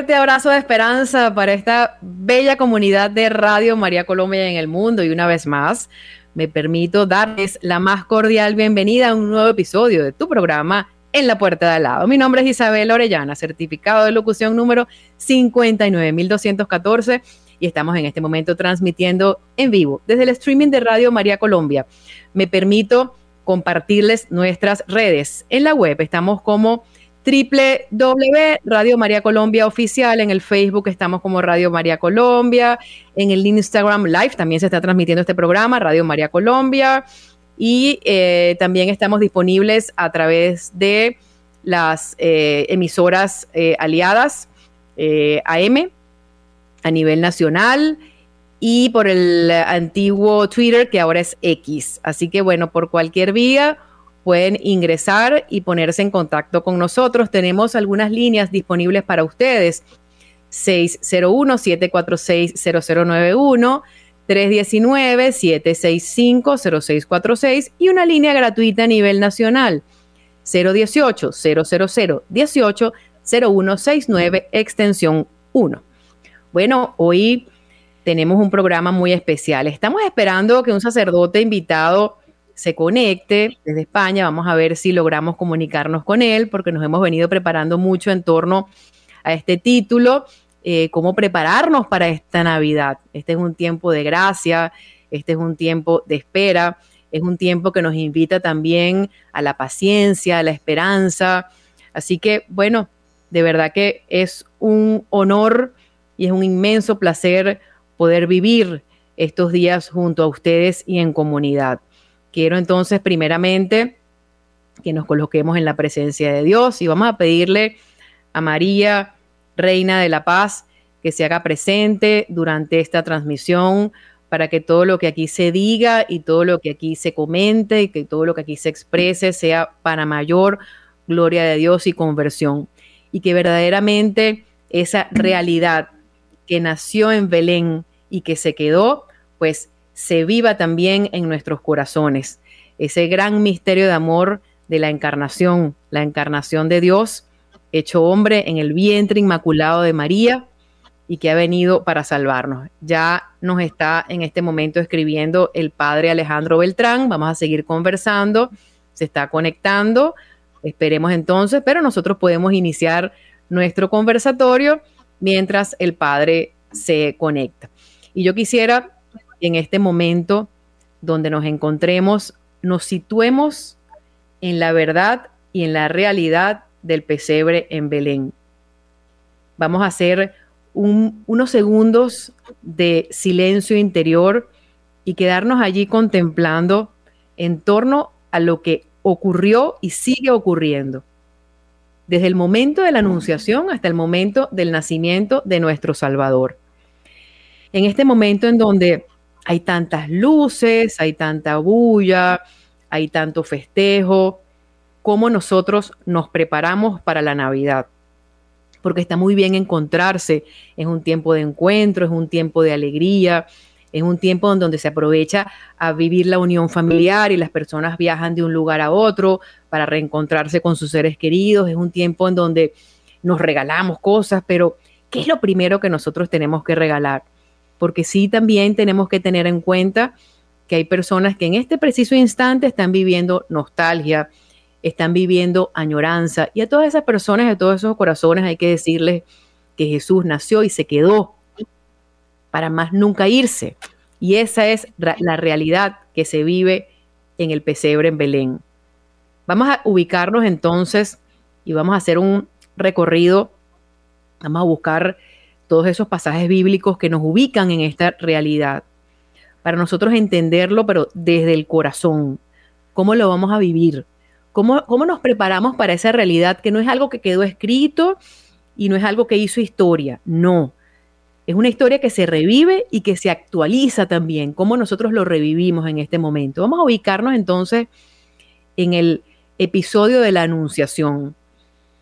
fuerte abrazo de esperanza para esta bella comunidad de Radio María Colombia en el mundo. Y una vez más, me permito darles la más cordial bienvenida a un nuevo episodio de tu programa En la Puerta de al lado. Mi nombre es Isabel Orellana, certificado de locución número 59214 y estamos en este momento transmitiendo en vivo desde el streaming de Radio María Colombia. Me permito compartirles nuestras redes. En la web estamos como www Radio María Colombia Oficial, en el Facebook estamos como Radio María Colombia, en el Instagram Live también se está transmitiendo este programa, Radio María Colombia, y eh, también estamos disponibles a través de las eh, emisoras eh, aliadas AM a nivel nacional y por el antiguo Twitter que ahora es X. Así que bueno, por cualquier vía pueden ingresar y ponerse en contacto con nosotros. Tenemos algunas líneas disponibles para ustedes. 601-746-0091, 319-765-0646 y una línea gratuita a nivel nacional. 018-000-18-0169, extensión 1. Bueno, hoy tenemos un programa muy especial. Estamos esperando que un sacerdote invitado se conecte desde España. Vamos a ver si logramos comunicarnos con él, porque nos hemos venido preparando mucho en torno a este título, eh, cómo prepararnos para esta Navidad. Este es un tiempo de gracia, este es un tiempo de espera, es un tiempo que nos invita también a la paciencia, a la esperanza. Así que, bueno, de verdad que es un honor y es un inmenso placer poder vivir estos días junto a ustedes y en comunidad. Quiero entonces primeramente que nos coloquemos en la presencia de Dios y vamos a pedirle a María, Reina de la Paz, que se haga presente durante esta transmisión para que todo lo que aquí se diga y todo lo que aquí se comente y que todo lo que aquí se exprese sea para mayor gloria de Dios y conversión. Y que verdaderamente esa realidad que nació en Belén y que se quedó, pues se viva también en nuestros corazones. Ese gran misterio de amor de la encarnación, la encarnación de Dios, hecho hombre en el vientre inmaculado de María y que ha venido para salvarnos. Ya nos está en este momento escribiendo el padre Alejandro Beltrán, vamos a seguir conversando, se está conectando, esperemos entonces, pero nosotros podemos iniciar nuestro conversatorio mientras el padre se conecta. Y yo quisiera en este momento donde nos encontremos, nos situemos en la verdad y en la realidad del pesebre en Belén. Vamos a hacer un, unos segundos de silencio interior y quedarnos allí contemplando en torno a lo que ocurrió y sigue ocurriendo. Desde el momento de la anunciación hasta el momento del nacimiento de nuestro Salvador. En este momento en donde hay tantas luces, hay tanta bulla, hay tanto festejo, cómo nosotros nos preparamos para la Navidad. Porque está muy bien encontrarse, es un tiempo de encuentro, es un tiempo de alegría, es un tiempo en donde se aprovecha a vivir la unión familiar y las personas viajan de un lugar a otro para reencontrarse con sus seres queridos, es un tiempo en donde nos regalamos cosas, pero ¿qué es lo primero que nosotros tenemos que regalar? Porque sí también tenemos que tener en cuenta que hay personas que en este preciso instante están viviendo nostalgia, están viviendo añoranza. Y a todas esas personas, a todos esos corazones hay que decirles que Jesús nació y se quedó para más nunca irse. Y esa es la realidad que se vive en el pesebre en Belén. Vamos a ubicarnos entonces y vamos a hacer un recorrido, vamos a buscar todos esos pasajes bíblicos que nos ubican en esta realidad, para nosotros entenderlo, pero desde el corazón, cómo lo vamos a vivir, cómo, cómo nos preparamos para esa realidad que no es algo que quedó escrito y no es algo que hizo historia, no, es una historia que se revive y que se actualiza también, cómo nosotros lo revivimos en este momento. Vamos a ubicarnos entonces en el episodio de la Anunciación,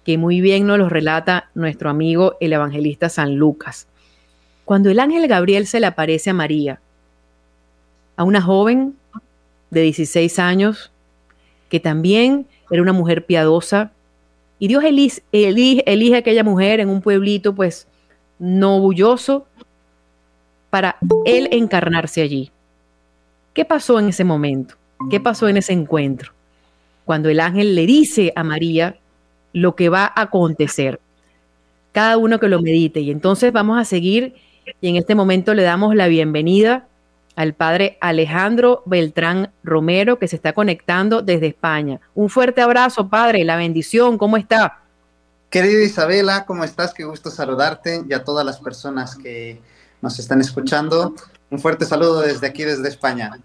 que muy bien nos lo relata nuestro amigo el evangelista San Lucas. Cuando el ángel Gabriel se le aparece a María, a una joven de 16 años, que también era una mujer piadosa, y Dios elige, elige, a aquella mujer en un pueblito, pues, no bulloso, para él encarnarse allí. ¿Qué pasó en ese momento? ¿Qué pasó en ese encuentro? Cuando el ángel le dice a María lo que va a acontecer. Cada uno que lo medite. Y entonces vamos a seguir y en este momento le damos la bienvenida al padre Alejandro Beltrán Romero que se está conectando desde España. Un fuerte abrazo, padre, la bendición, ¿cómo está? Querida Isabela, ¿cómo estás? Qué gusto saludarte y a todas las personas que nos están escuchando. Un fuerte saludo desde aquí, desde España.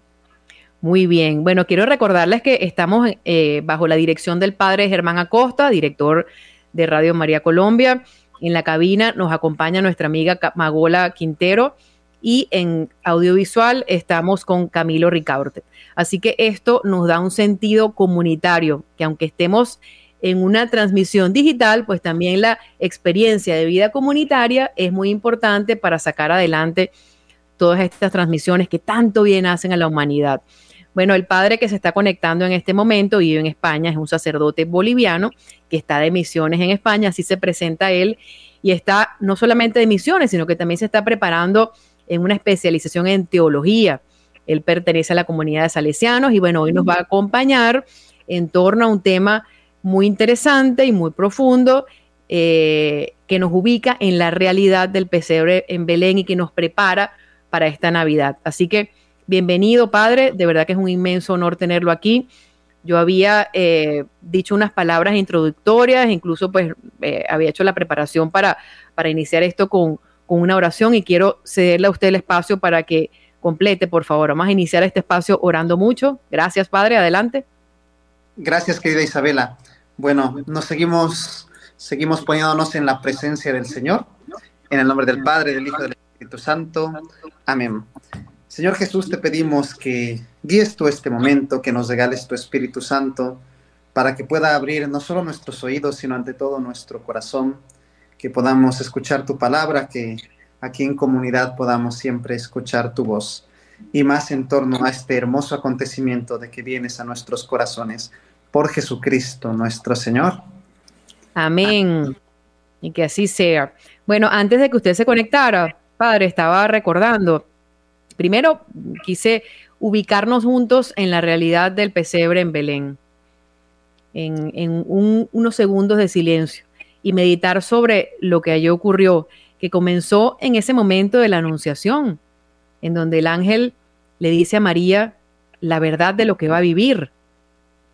Muy bien. Bueno, quiero recordarles que estamos eh, bajo la dirección del padre Germán Acosta, director de Radio María Colombia. En la cabina nos acompaña nuestra amiga Magola Quintero y en audiovisual estamos con Camilo Ricaurte. Así que esto nos da un sentido comunitario, que aunque estemos en una transmisión digital, pues también la experiencia de vida comunitaria es muy importante para sacar adelante todas estas transmisiones que tanto bien hacen a la humanidad. Bueno, el padre que se está conectando en este momento vive en España, es un sacerdote boliviano que está de misiones en España, así se presenta él y está no solamente de misiones, sino que también se está preparando en una especialización en teología. Él pertenece a la comunidad de salesianos y bueno, hoy nos va a acompañar en torno a un tema muy interesante y muy profundo eh, que nos ubica en la realidad del pesebre en Belén y que nos prepara para esta Navidad. Así que bienvenido, Padre, de verdad que es un inmenso honor tenerlo aquí. Yo había eh, dicho unas palabras introductorias, incluso pues eh, había hecho la preparación para, para iniciar esto con, con una oración y quiero cederle a usted el espacio para que complete, por favor. Vamos a iniciar este espacio orando mucho. Gracias, Padre. Adelante. Gracias, querida Isabela. Bueno, nos seguimos, seguimos poniéndonos en la presencia del Señor, en el nombre del Padre, del Hijo y del Espíritu Santo. Amén. Señor Jesús, te pedimos que guíes tú este momento, que nos regales tu Espíritu Santo, para que pueda abrir no solo nuestros oídos, sino ante todo nuestro corazón, que podamos escuchar tu palabra, que aquí en comunidad podamos siempre escuchar tu voz, y más en torno a este hermoso acontecimiento de que vienes a nuestros corazones por Jesucristo nuestro Señor. Amén. Y que así sea. Bueno, antes de que usted se conectara, Padre, estaba recordando, primero quise ubicarnos juntos en la realidad del pesebre en Belén, en, unos segundos de silencio y meditar sobre lo que allí ocurrió, que comenzó en ese momento de la anunciación, en donde el ángel le dice a María la verdad de lo que va a vivir.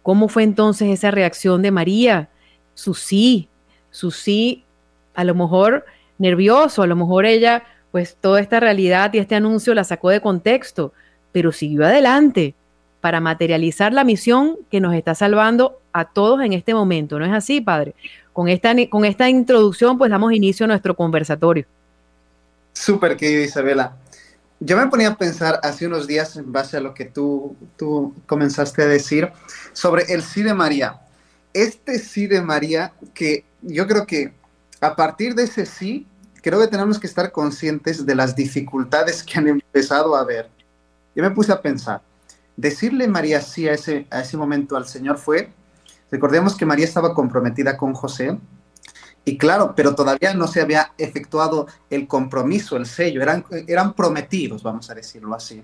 ¿Cómo fue entonces esa reacción de María? Su sí, su sí, a lo mejor nervioso, a lo mejor ella, pues toda esta realidad y este anuncio la sacó de contexto, pero siguió adelante para materializar la misión que nos está salvando a todos en este momento. ¿No es así, Padre? Con esta, con esta introducción, pues damos inicio a nuestro conversatorio. Súper, querida Isabela. Yo me ponía a pensar hace unos días, en base a lo que tú, tú comenzaste a decir, sobre el sí de María. Este sí de María, que yo creo que a partir de ese sí, creo que tenemos que estar conscientes de las dificultades que han empezado a haber. Yo me puse a pensar, decirle María sí a ese, a ese momento al Señor fue, recordemos que María estaba comprometida con José Y claro, pero todavía no se había efectuado el compromiso, el sello, eran, eran prometidos, vamos a decirlo así.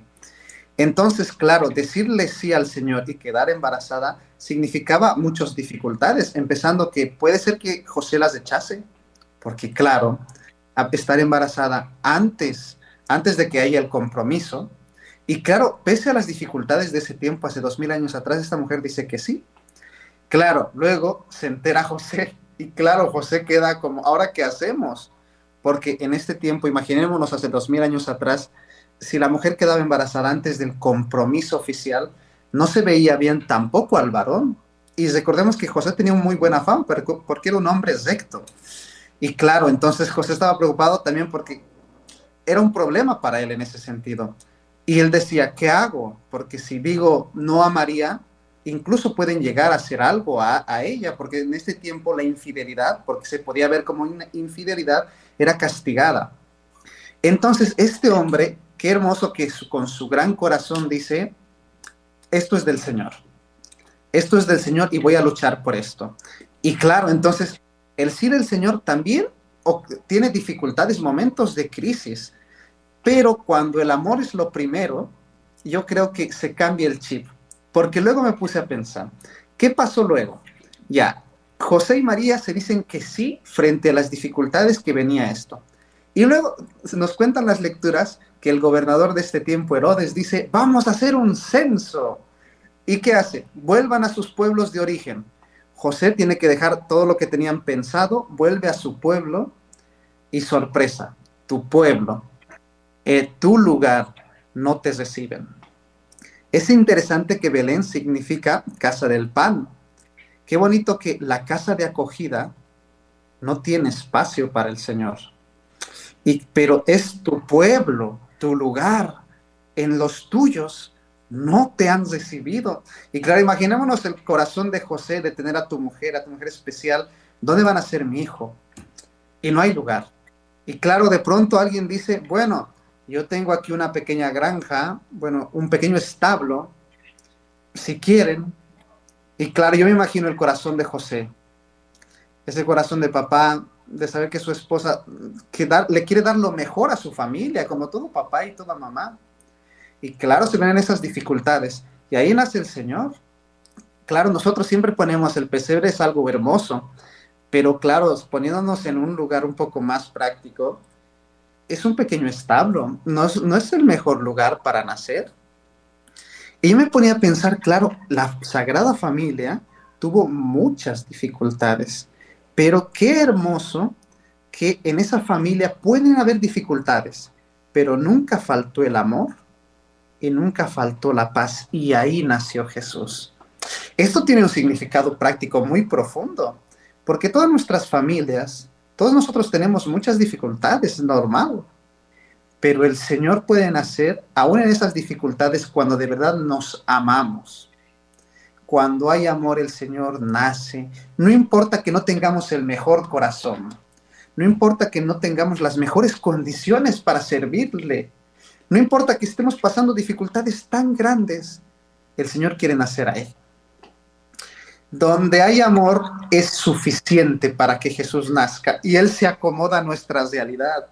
Entonces, claro, decirle sí al Señor y quedar embarazada significaba muchas dificultades, empezando que puede ser que José las echase, porque claro, estar embarazada antes, antes de que haya el compromiso, y claro, pese a las dificultades de ese tiempo, hace dos mil años atrás, esta mujer dice que sí. Claro, luego se entera José, y claro, José queda como, ¿ahora qué hacemos? Porque en este tiempo, imaginémonos hace dos mil años atrás, si la mujer quedaba embarazada antes del compromiso oficial, no se veía bien tampoco al varón. Y recordemos que José tenía un muy buena fama porque era un hombre recto. Y claro, entonces José estaba preocupado también porque era un problema para él en ese sentido. Y él decía, ¿qué hago? Porque si digo no a María, incluso pueden llegar a hacer algo a, a, ella, porque en este tiempo la infidelidad, porque se podía ver como una infidelidad, era castigada. Entonces, este hombre qué hermoso que con su gran corazón dice, esto es del Señor, esto es del Señor y voy a luchar por esto. Y claro, entonces el sí del Señor también tiene dificultades, momentos de crisis, pero cuando el amor es lo primero, yo creo que se cambia el chip, porque luego me puse a pensar, ¿qué pasó luego? Ya, José y María se dicen que sí frente a las dificultades que venía esto. Y luego nos cuentan las lecturas que el gobernador de este tiempo, Herodes, dice, vamos a hacer un censo. ¿Y qué hace? Vuelvan a sus pueblos de origen. José tiene que dejar todo lo que tenían pensado, vuelve a su pueblo y sorpresa, tu pueblo, eh, tu lugar, no te reciben. Es interesante que Belén significa casa del pan. Qué bonito que la casa de acogida no tiene espacio para el Señor pero es tu pueblo, tu lugar, en los tuyos no te han recibido. Y claro, imaginémonos el corazón de José de tener a tu mujer, a tu mujer especial, ¿dónde van a ser mi hijo? Y no hay lugar. Y claro, de pronto alguien dice, bueno, yo tengo aquí una pequeña granja, bueno, un pequeño establo, si quieren. Y claro, yo me imagino el corazón de José, ese corazón de papá, de saber que su esposa le quiere dar lo mejor a su familia, como todo papá y toda mamá. Y claro, se ven esas dificultades. Y ahí nace el Señor. Claro, nosotros siempre ponemos el pesebre, es algo hermoso, pero claro, poniéndonos en un lugar un poco más práctico, es un pequeño establo, no es, no es el mejor lugar para nacer. Y yo me ponía a pensar, claro, la Sagrada Familia tuvo muchas dificultades pero qué hermoso que en esa familia pueden haber dificultades, pero nunca faltó el amor y nunca faltó la paz. Y ahí nació Jesús. Esto tiene un significado práctico muy profundo, porque todas nuestras familias, todos nosotros tenemos muchas dificultades, es normal. Pero el Señor puede nacer aún en esas dificultades cuando de verdad nos amamos cuando hay amor el Señor nace. No importa que no tengamos el mejor corazón, no importa que no tengamos las mejores condiciones para servirle, no importa que estemos pasando dificultades tan grandes, el Señor quiere nacer a Él. Donde hay amor es suficiente para que Jesús nazca y Él se acomoda a nuestra realidad.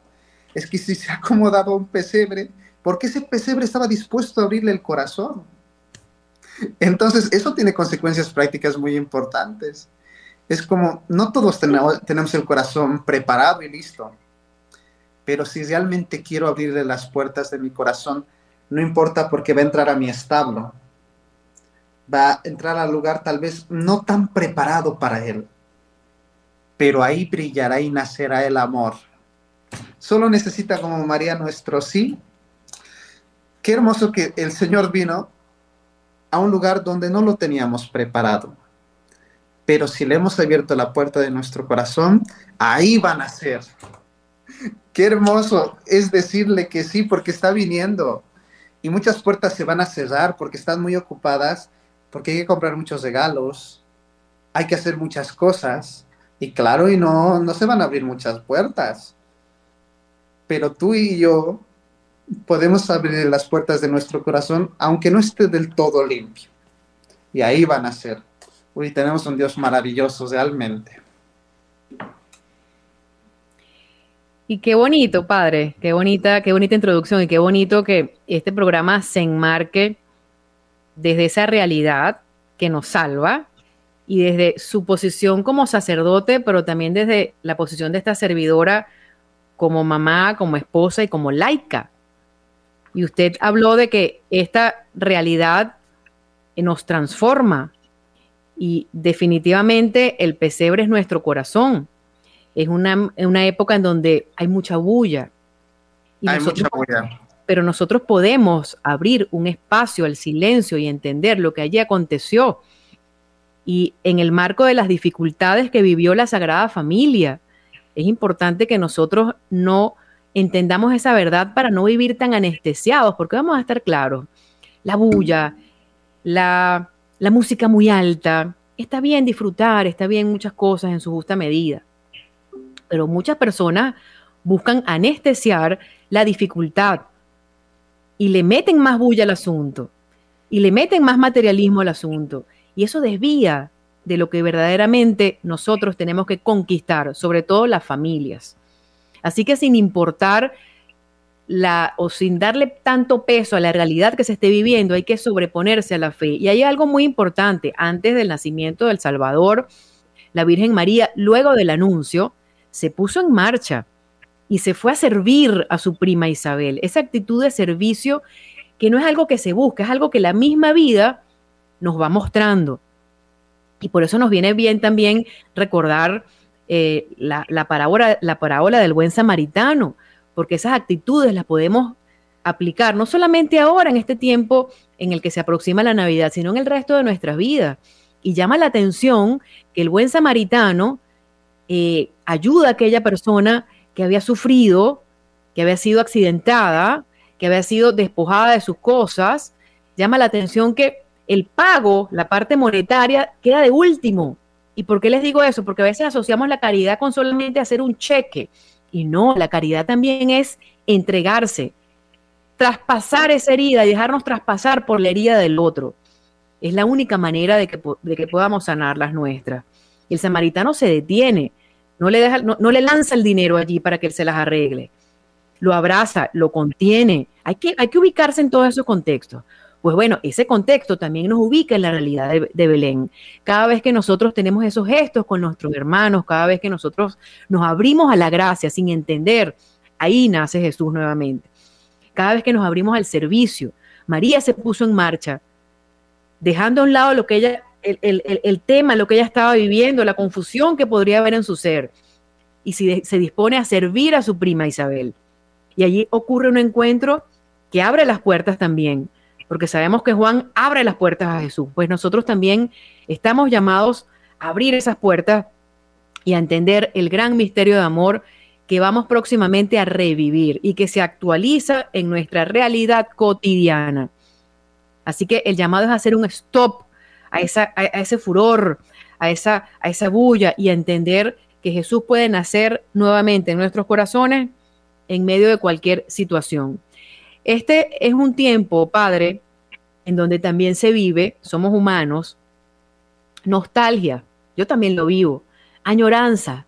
Es que si se ha acomodado a un pesebre, porque ese pesebre estaba dispuesto a abrirle el corazón? Entonces, eso tiene consecuencias prácticas muy importantes. Es como, no todos tenemos, el corazón preparado y listo, pero si realmente quiero abrirle las puertas de mi corazón, no importa porque va a entrar a mi establo, va a entrar al lugar tal vez no tan preparado para él, pero ahí brillará y nacerá el amor. Solo necesita como María nuestro sí. Qué hermoso que el Señor vino a un lugar donde no lo teníamos preparado. Pero si le hemos abierto la puerta de nuestro corazón, ahí van a ser. Qué hermoso es decirle que sí porque está viniendo. Y muchas puertas se van a cerrar porque están muy ocupadas, porque hay que comprar muchos regalos, hay que hacer muchas cosas. Y claro, y no, no se van a abrir muchas puertas. Pero tú y yo podemos abrir las puertas de nuestro corazón, aunque no esté del todo limpio. Y ahí van a ser. Uy, tenemos un Dios maravilloso realmente. Y qué bonito, padre, qué bonita, qué bonita introducción y qué bonito que este programa se enmarque desde esa realidad que nos salva y desde su posición como sacerdote, pero también desde la posición de esta servidora como mamá, como esposa y como laica. Y usted habló de que esta realidad nos transforma y definitivamente el pesebre es nuestro corazón. Es una, una época en donde hay mucha bulla. hay mucha bulla. Pero nosotros podemos abrir un espacio al silencio y entender lo que allí aconteció. Y en el marco de las dificultades que vivió la Sagrada Familia, es importante que nosotros no entendamos esa verdad para no vivir tan anestesiados, porque vamos a estar claros, la bulla, la, la música muy alta, está bien disfrutar, está bien muchas cosas en su justa medida, pero muchas personas buscan anestesiar la dificultad y le meten más bulla al asunto y le meten más materialismo al asunto y eso desvía de lo que verdaderamente nosotros tenemos que conquistar, sobre todo las familias. Así que sin importar la, o sin darle tanto peso a la realidad que se esté viviendo, hay que sobreponerse a la fe. Y hay algo muy importante, antes del nacimiento del Salvador, la Virgen María, luego del anuncio, se puso en marcha y se fue a servir a su prima Isabel. Esa actitud de servicio que no es algo que se busca, es algo que la misma vida nos va mostrando. Y por eso nos viene bien también recordar eh, la, parábola, la parábola del buen samaritano, porque esas actitudes las podemos aplicar no solamente ahora en este tiempo en el que se aproxima la Navidad, sino en el resto de nuestras vidas. Y llama la atención que el buen samaritano eh, ayuda a aquella persona que había sufrido, que había sido accidentada, que había sido despojada de sus cosas. Llama la atención que el pago, la parte monetaria, queda de último. ¿Y por qué les digo eso? Porque a veces asociamos la caridad con solamente hacer un cheque. Y no, la caridad también es entregarse, traspasar esa herida y dejarnos traspasar por la herida del otro. Es la única manera de que, de que podamos sanar las nuestras el samaritano se detiene, no le, deja, no, le lanza el dinero allí para que él se las arregle. Lo abraza, lo contiene. Hay que, hay que ubicarse en todos esos contextos. Pues bueno, ese contexto también nos ubica en la realidad de, de, Belén. Cada vez que nosotros tenemos esos gestos con nuestros hermanos, cada vez que nosotros nos abrimos a la gracia sin entender, ahí nace Jesús nuevamente. Cada vez que nos abrimos al servicio, María se puso en marcha, dejando a un lado lo que ella el, tema, lo que ella estaba viviendo, la confusión que podría haber en su ser. Y si se dispone a servir a su prima Isabel. Y allí ocurre un encuentro que abre las puertas también, porque sabemos que Juan abre las puertas a Jesús. Pues nosotros también estamos llamados a abrir esas puertas y a entender el gran misterio de amor que vamos próximamente a revivir y que se actualiza en nuestra realidad cotidiana. Así que el llamado es hacer un stop a, ese furor, a esa, a esa bulla y a entender que Jesús puede nacer nuevamente en nuestros corazones en medio de cualquier situación. Este es un tiempo, Padre, en donde también se vive, somos humanos, nostalgia, yo también lo vivo, añoranza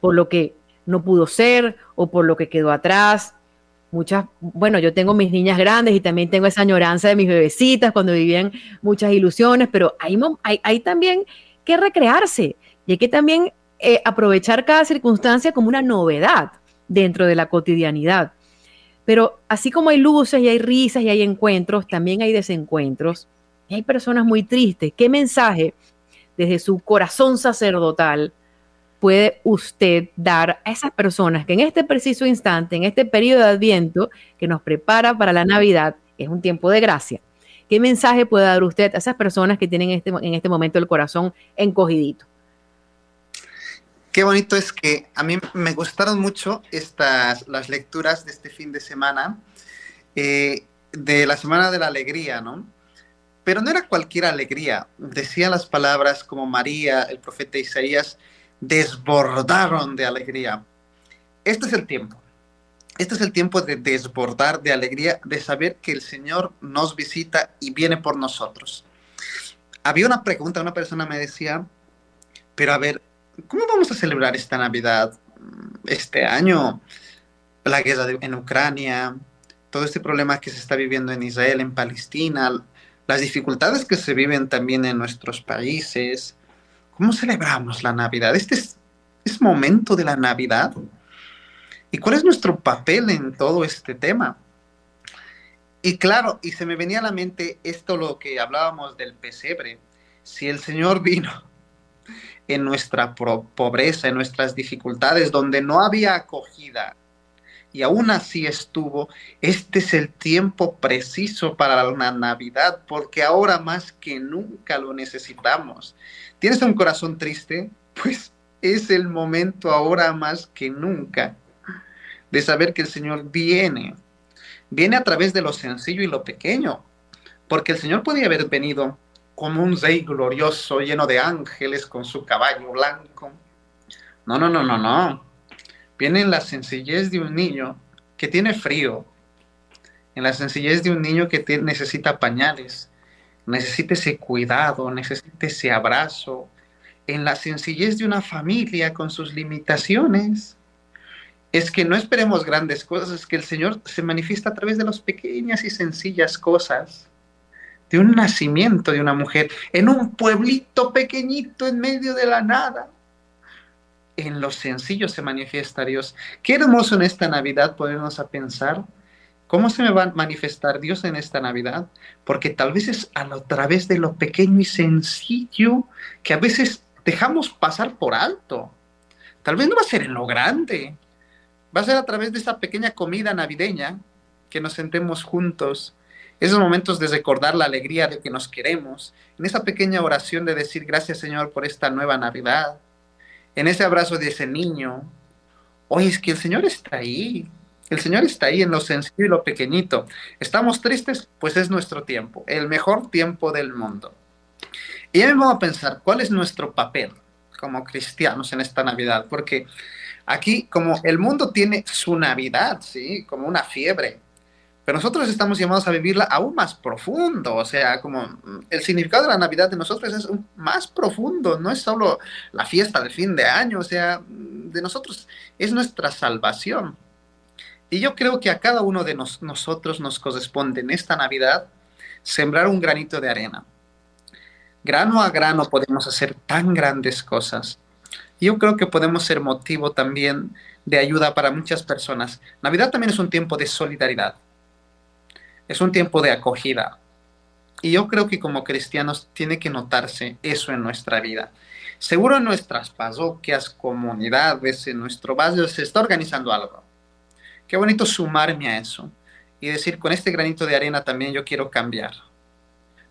por lo que no pudo ser o por lo que quedó atrás, muchas, bueno, yo tengo mis niñas grandes y también tengo esa añoranza de mis bebecitas cuando vivían muchas ilusiones, pero hay, hay, también que recrearse y hay que también eh, aprovechar cada circunstancia como una novedad dentro de la cotidianidad. Pero así como hay luces y hay risas y hay encuentros, también hay desencuentros y hay personas muy tristes. ¿Qué mensaje desde su corazón sacerdotal puede usted dar a esas personas que en este preciso instante, en este periodo de Adviento que nos prepara para la Navidad, es un tiempo de gracia? ¿Qué mensaje puede dar usted a esas personas que tienen este, en este momento el corazón encogidito? Qué bonito es que a mí me gustaron mucho estas, las lecturas de este fin de semana, eh, de la Semana de la Alegría, ¿no? Pero no era cualquier alegría. Decía las palabras como María, el profeta Isaías, desbordaron de alegría. Este es el tiempo. Este es el tiempo de desbordar de alegría, de saber que el Señor nos visita y viene por nosotros. Había una pregunta, una persona me decía, pero a ver, ¿cómo vamos a celebrar esta Navidad este año? la guerra en Ucrania, todo este problema que se está viviendo en Israel, en Palestina, las dificultades que se viven también en nuestros países. ¿Cómo celebramos la Navidad? Este es, es momento de la Navidad. ¿Y cuál es nuestro papel en todo este tema? Y claro, y se me venía a la mente esto lo que hablábamos del pesebre. Si el Señor vino en nuestra pobreza, en nuestras dificultades, donde no había acogida, y aún así estuvo, este es el tiempo preciso para la Navidad, porque ahora más que nunca lo necesitamos. ¿Tienes un corazón triste? Pues es el momento ahora más que nunca de saber que el Señor viene. Viene a través de lo sencillo y lo pequeño, porque el Señor podía haber venido como un rey glorioso, lleno de ángeles, con su caballo blanco. No, no, no, no, no viene en la sencillez de un niño que tiene frío, en la sencillez de un niño que necesita pañales, necesita ese cuidado, necesita ese abrazo, en la sencillez de una familia con sus limitaciones. Es que no esperemos grandes cosas, es que el Señor se manifiesta a través de las pequeñas y sencillas cosas de un nacimiento de una mujer en un pueblito pequeñito en medio de la nada en lo sencillo se manifiesta Dios. Qué hermoso en esta Navidad podernos a pensar cómo se me va a manifestar Dios en esta Navidad, porque tal vez es a, través de lo pequeño y sencillo que a veces dejamos pasar por alto. Tal vez no va a ser en lo grande, va a ser a través de esa pequeña comida navideña que nos sentemos juntos, esos momentos de recordar la alegría de que nos queremos, en esa pequeña oración de decir gracias Señor por esta nueva Navidad, en ese abrazo de ese niño. Oye, es que el Señor está ahí. El Señor está ahí en lo sencillo y lo pequeñito. ¿Estamos tristes? Pues es nuestro tiempo, el mejor tiempo del mundo. Y ya me voy a pensar, ¿cuál es nuestro papel como cristianos en esta Navidad? Porque aquí, como el mundo tiene su Navidad, ¿sí? Como una fiebre, pero nosotros estamos llamados a vivirla aún más profundo, o sea, como mm, el significado de la Navidad de nosotros es más profundo, no es solo la fiesta del fin de año, o sea, de nosotros es nuestra salvación. Y yo creo que a cada uno de nosotros nos corresponde en esta Navidad sembrar un granito de arena. Grano a grano podemos hacer tan grandes cosas. Yo creo que podemos ser motivo también de ayuda para muchas personas. Navidad también es un tiempo de solidaridad es un tiempo de acogida. Y yo creo que como cristianos tiene que notarse eso en nuestra vida. Seguro en nuestras parroquias, comunidades, en nuestro barrio se está organizando algo. Qué bonito sumarme a eso y decir, con este granito de arena también yo quiero cambiar.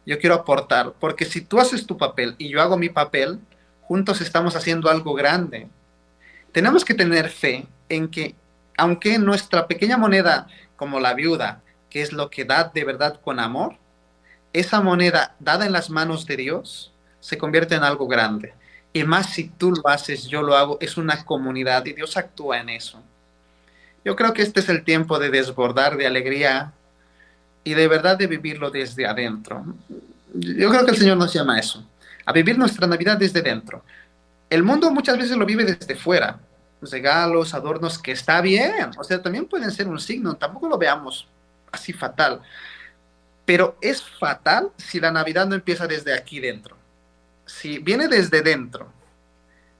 Yo quiero aportar, porque si tú haces tu papel y yo hago mi papel, juntos estamos haciendo algo grande. Tenemos que tener fe en que, aunque nuestra pequeña moneda, como la viuda, que es lo que da de verdad con amor, esa moneda dada en las manos de Dios se convierte en algo grande. Y más si tú lo haces, yo lo hago, es una comunidad y Dios actúa en eso. Yo creo que este es el tiempo de desbordar de alegría y de verdad de vivirlo desde adentro. Yo creo que el Señor nos llama a eso, a vivir nuestra Navidad desde dentro. El mundo muchas veces lo vive desde fuera, regalos, adornos, que está bien, o sea, también pueden ser un signo, tampoco lo veamos así fatal. Pero es fatal si la Navidad no empieza desde aquí dentro. Si viene desde dentro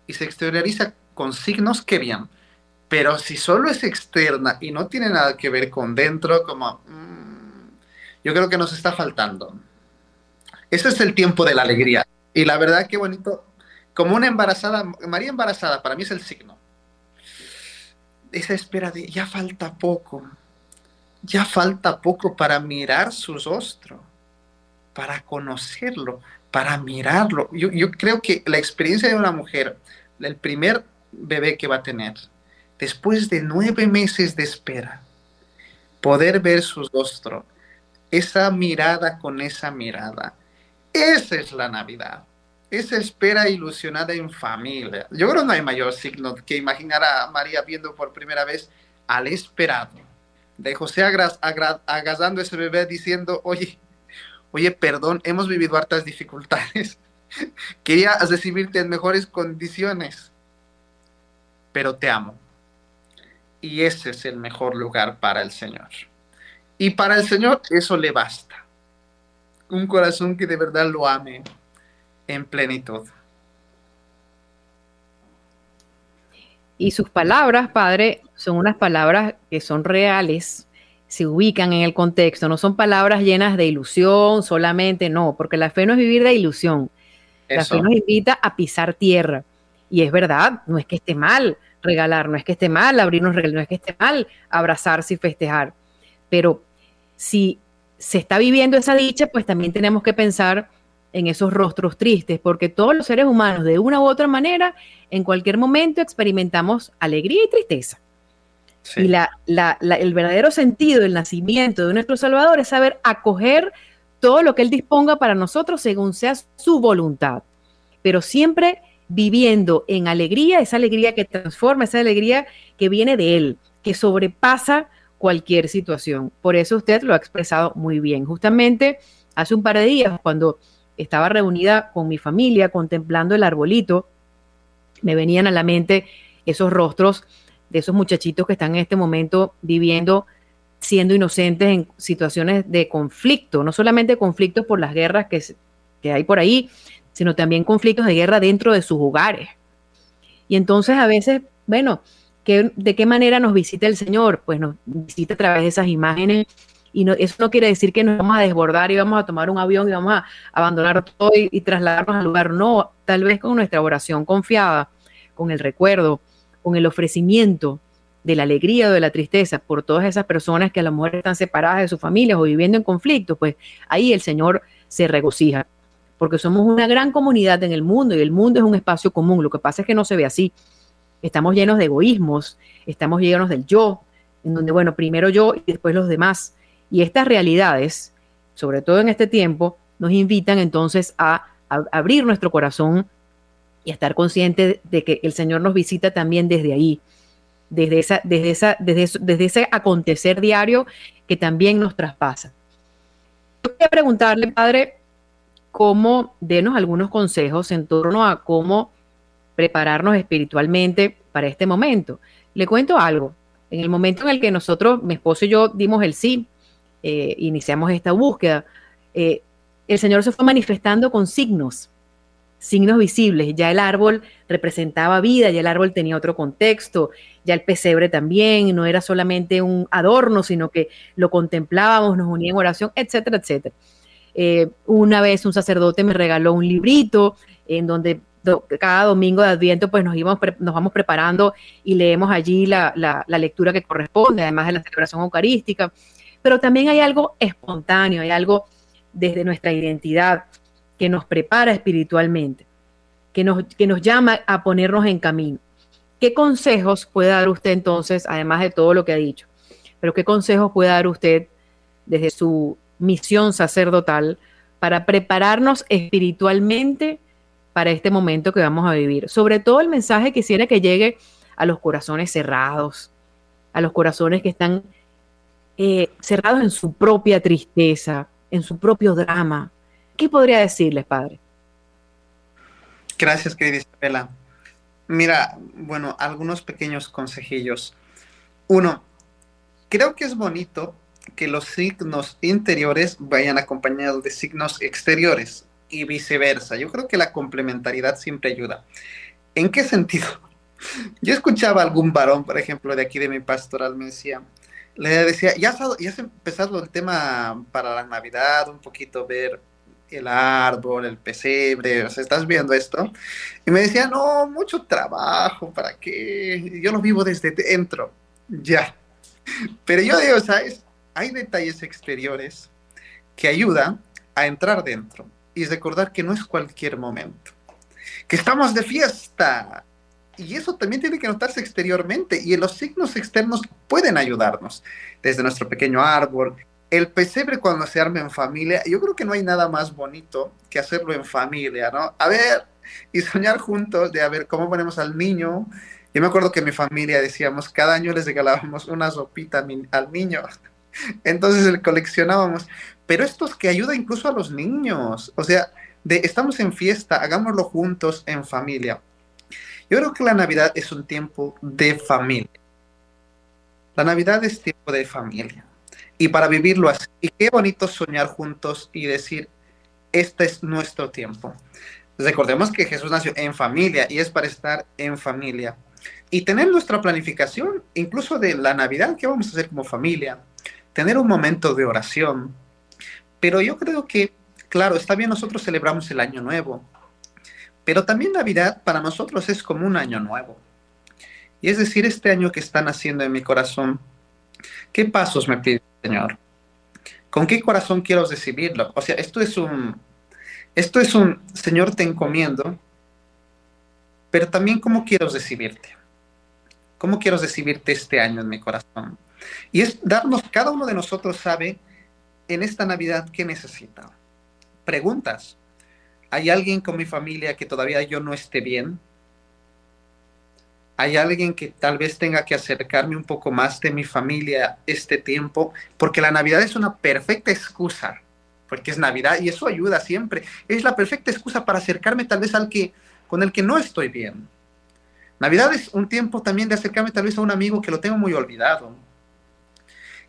y se exterioriza con signos, qué bien. Pero si solo es externa y no tiene nada que ver con dentro, como mm, yo creo que nos está faltando. Ese es el tiempo de la alegría. Y la verdad, qué bonito. Como una embarazada, María embarazada, para mí es el signo. Esa espera de ya falta poco ya falta poco para mirar su rostro, para conocerlo, para mirarlo. Yo, creo que la experiencia de una mujer, el primer bebé que va a tener, después de nueve meses de espera, poder ver su rostro, esa mirada con esa mirada, esa es la Navidad. Esa espera ilusionada en familia. Yo creo que no hay mayor signo que imaginar a María viendo por primera vez al esperado de José agasando ese bebé diciendo, oye, oye, perdón, hemos vivido hartas dificultades. Quería recibirte en mejores condiciones, pero te amo. Y ese es el mejor lugar para el Señor. Y para el Señor eso le basta. Un corazón que de verdad lo ame en plenitud. Y sus palabras, Padre, son unas palabras que son reales, se ubican en el contexto, no son palabras llenas de ilusión solamente, no, porque la fe no es vivir de ilusión. La fe nos invita a pisar tierra. Y es verdad, no es que esté mal regalar, no es que esté mal abrirnos regalos, no es que esté mal abrazarse y festejar. Pero si se está viviendo esa dicha, pues también tenemos que pensar en esos rostros tristes, porque todos los seres humanos, de una u otra manera, en cualquier momento experimentamos alegría y tristeza. Y el verdadero sentido del nacimiento de nuestro Salvador es saber acoger todo lo que Él disponga para nosotros según sea su voluntad, pero siempre viviendo en alegría, esa alegría que transforma, esa alegría que viene de Él, que sobrepasa cualquier situación. Por eso usted lo ha expresado muy bien. Justamente hace un par de días, cuando estaba reunida con mi familia contemplando el arbolito, me venían a la mente esos rostros de esos muchachitos que están en este momento viviendo siendo inocentes en situaciones de conflicto, no solamente conflictos por las guerras que, que hay por ahí, sino también conflictos de guerra dentro de sus hogares. Y entonces a veces, bueno, ¿de qué manera nos visita el Señor? Pues nos visita a través de esas imágenes y eso no quiere decir que nos vamos a desbordar y vamos a tomar un avión y vamos a abandonar todo y, trasladarnos al lugar. No, tal vez con nuestra oración confiada, con el recuerdo, con el ofrecimiento de la alegría o de la tristeza por todas esas personas que a lo mejor están separadas de sus familias o viviendo en conflicto, pues ahí el Señor se regocija. Porque somos una gran comunidad en el mundo y el mundo es un espacio común. Lo que pasa es que no se ve así. Estamos llenos de egoísmos, estamos llenos del yo, en donde, bueno, primero yo y después los demás. Y estas realidades, sobre todo en este tiempo, nos invitan entonces a, abrir nuestro corazón y a estar conscientes de que el Señor nos visita también desde ahí, desde, esa, desde, esa, desde, desde ese acontecer diario que también nos traspasa. Yo quería preguntarle, Padre, cómo denos algunos consejos en torno a cómo prepararnos espiritualmente para este momento. Le cuento algo. En el momento en el que nosotros, mi esposo y yo, dimos el sí eh, iniciamos esta búsqueda, eh, el Señor se fue manifestando con signos, signos visibles. Ya el árbol representaba vida, ya el árbol tenía otro contexto, ya el pesebre también, no era solamente un adorno, sino que lo contemplábamos, nos unía en oración, etcétera, etcétera. Eh, una vez un sacerdote me regaló un librito en donde cada domingo de Adviento pues nos, íbamos, nos vamos preparando y leemos allí la, la lectura que corresponde, además de la celebración eucarística pero también hay algo espontáneo, hay algo desde nuestra identidad que nos prepara espiritualmente, que nos, que nos llama a ponernos en camino. ¿Qué consejos puede dar usted entonces, además de todo lo que ha dicho? Pero qué consejos puede dar usted desde su misión sacerdotal para prepararnos espiritualmente para este momento que vamos a vivir? Sobre todo el mensaje quisiera que llegue a los corazones cerrados, a los corazones que están eh, cerrados en su propia tristeza, en su propio drama. ¿Qué podría decirles, padre? Gracias, querida Isabela. Mira, bueno, algunos pequeños consejillos. Uno, creo que es bonito que los signos interiores vayan acompañados de signos exteriores y viceversa. Yo creo que la complementariedad siempre ayuda. ¿En qué sentido? Yo escuchaba a algún varón, por ejemplo, de aquí de mi pastoral, me decía, le decía, ya has, ya has empezado el tema para la Navidad, un poquito ver el árbol, el pesebre, o sea, ¿estás viendo esto? Y me decía, no, mucho trabajo, ¿para qué? Yo lo vivo desde dentro, ya. Pero yo digo, ¿sabes? Hay detalles exteriores que ayudan a entrar dentro y recordar que no es cualquier momento, que estamos de fiesta, y eso también tiene que notarse exteriormente y los signos externos pueden ayudarnos, desde nuestro pequeño árbol, el pesebre cuando se arma en familia, yo creo que no hay nada más bonito que hacerlo en familia, ¿no? A ver, y soñar juntos de a ver cómo ponemos al niño. Yo me acuerdo que mi familia decíamos, cada año les regalábamos una sopita al niño. Entonces el coleccionábamos. Pero esto es que ayuda incluso a los niños. O sea, estamos en fiesta, hagámoslo juntos en familia. Yo creo que la Navidad es un tiempo de familia. La Navidad es tiempo de familia. Y para vivirlo así, y qué bonito soñar juntos y decir, este es nuestro tiempo. Recordemos que Jesús nació en familia y es para estar en familia. Y tener nuestra planificación, incluso de la Navidad, que vamos a hacer como familia. Tener un momento de oración. Pero yo creo que, claro, está bien, nosotros celebramos el Año Nuevo. Pero también Navidad para nosotros es como un año nuevo. Y es decir, este año que está naciendo en mi corazón, ¿qué pasos me pide el Señor? ¿Con qué corazón quiero recibirlo? O sea, esto es un, esto es un, Señor, te encomiendo, pero también cómo quiero recibirte. ¿Cómo quiero recibirte este año en mi corazón? Y es darnos, cada uno de nosotros sabe en esta Navidad qué necesita. Preguntas. ¿Hay alguien con mi familia que todavía yo no esté bien? ¿Hay alguien que tal vez tenga que acercarme un poco más de mi familia este tiempo? Porque la Navidad es una perfecta excusa porque es Navidad y eso ayuda siempre. Es la perfecta excusa para acercarme tal vez al que con el que no estoy bien. Navidad es un tiempo también de acercarme tal vez a un amigo que lo tengo muy olvidado.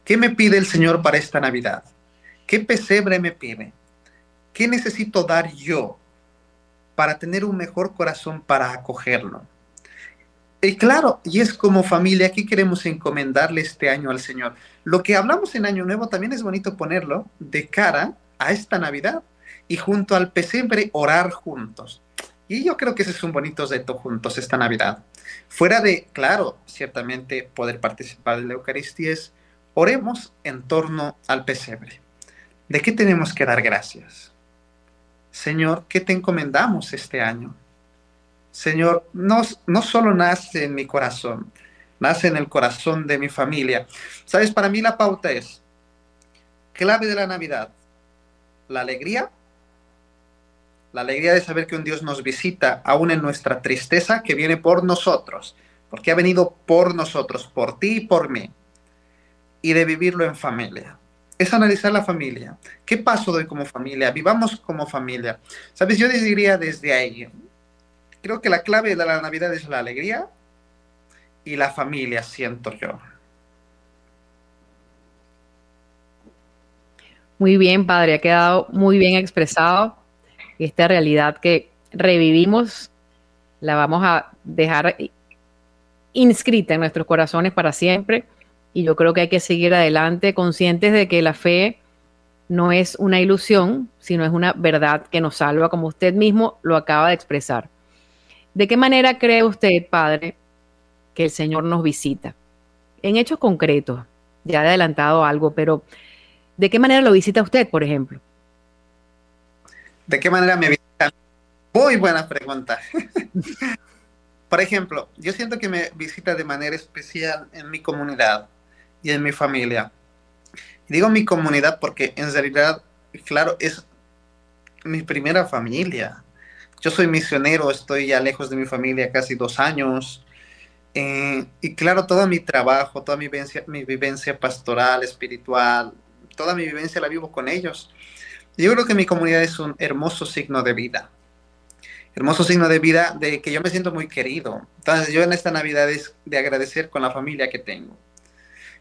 ¿Qué me pide el Señor para esta Navidad? ¿Qué pesebre me pide? ¿Qué necesito dar yo para tener un mejor corazón para acogerlo? Y claro, y es como familia, aquí queremos encomendarle este año al Señor. Lo que hablamos en Año Nuevo también es bonito ponerlo de cara a esta Navidad y junto al pesebre orar juntos. Y yo creo que ese es un bonito reto juntos esta Navidad. Fuera de, claro, ciertamente poder participar de la Eucaristía es, oremos en torno al pesebre. ¿De qué tenemos que dar gracias? Señor, ¿qué te encomendamos este año? Señor, no, no solo nace en mi corazón, nace en el corazón de mi familia. Sabes, para mí la pauta es clave de la Navidad, la alegría, la alegría de saber que un Dios nos visita aún en nuestra tristeza que viene por nosotros, porque ha venido por nosotros, por ti y por mí, y de vivirlo en familia. Es analizar la familia. ¿Qué paso doy como familia? Vivamos como familia. Sabes, yo diría desde ahí, creo que la clave de la Navidad es la alegría y la familia, siento yo. Muy bien, padre, ha quedado muy bien expresado. Esta realidad que revivimos la vamos a dejar inscrita en nuestros corazones para siempre. Y yo creo que hay que seguir adelante conscientes de que la fe no es una ilusión, sino es una verdad que nos salva, como usted mismo lo acaba de expresar. ¿De qué manera cree usted, padre, que el Señor nos visita? En hechos concretos, ya he adelantado algo, pero ¿De qué manera lo visita usted, por ejemplo? ¿De qué manera me visita? Muy buena pregunta. por ejemplo, yo siento que me visita de manera especial en mi comunidad y en mi familia. Digo mi comunidad porque en realidad, claro, es mi primera familia. Yo soy misionero, estoy ya lejos de mi familia casi dos años. Eh, y claro, todo mi trabajo, toda mi vivencia, mi vivencia pastoral, espiritual, toda mi vivencia la vivo con ellos. Yo creo que mi comunidad es un hermoso signo de vida. Hermoso signo de vida de que yo me siento muy querido. Entonces yo en esta Navidad es de agradecer con la familia que tengo.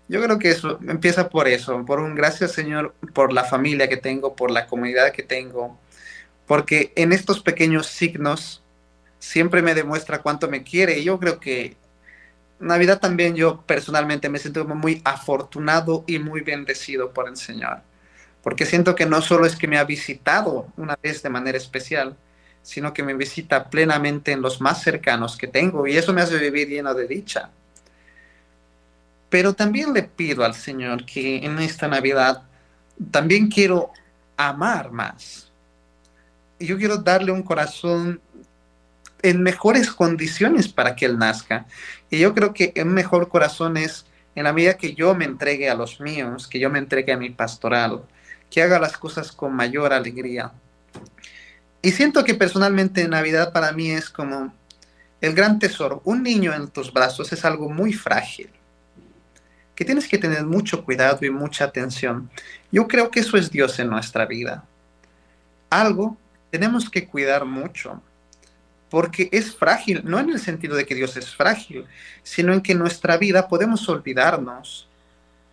Yo creo que eso empieza por eso, por un gracias Señor por la familia que tengo, por la comunidad que tengo, porque en estos pequeños signos siempre me demuestra cuánto me quiere y yo creo que Navidad también yo personalmente me siento muy afortunado y muy bendecido por el Señor, porque siento que no solo es que me ha visitado una vez de manera especial, sino que me visita plenamente en los más cercanos que tengo y eso me hace vivir lleno de dicha. Pero también le pido al Señor que en esta Navidad también quiero amar más. Yo quiero darle un corazón en mejores condiciones para que Él nazca. Y yo creo que un mejor corazón es en la medida que yo me entregue a los míos, que yo me entregue a mi pastoral, que haga las cosas con mayor alegría. Y siento que personalmente Navidad para mí es como el gran tesoro. Un niño en tus brazos es algo muy frágil, que tienes que tener mucho cuidado y mucha atención. Yo creo que eso es Dios en nuestra vida. Algo tenemos que cuidar mucho porque es frágil, no en el sentido de que Dios es frágil, sino en que en nuestra vida podemos olvidarnos,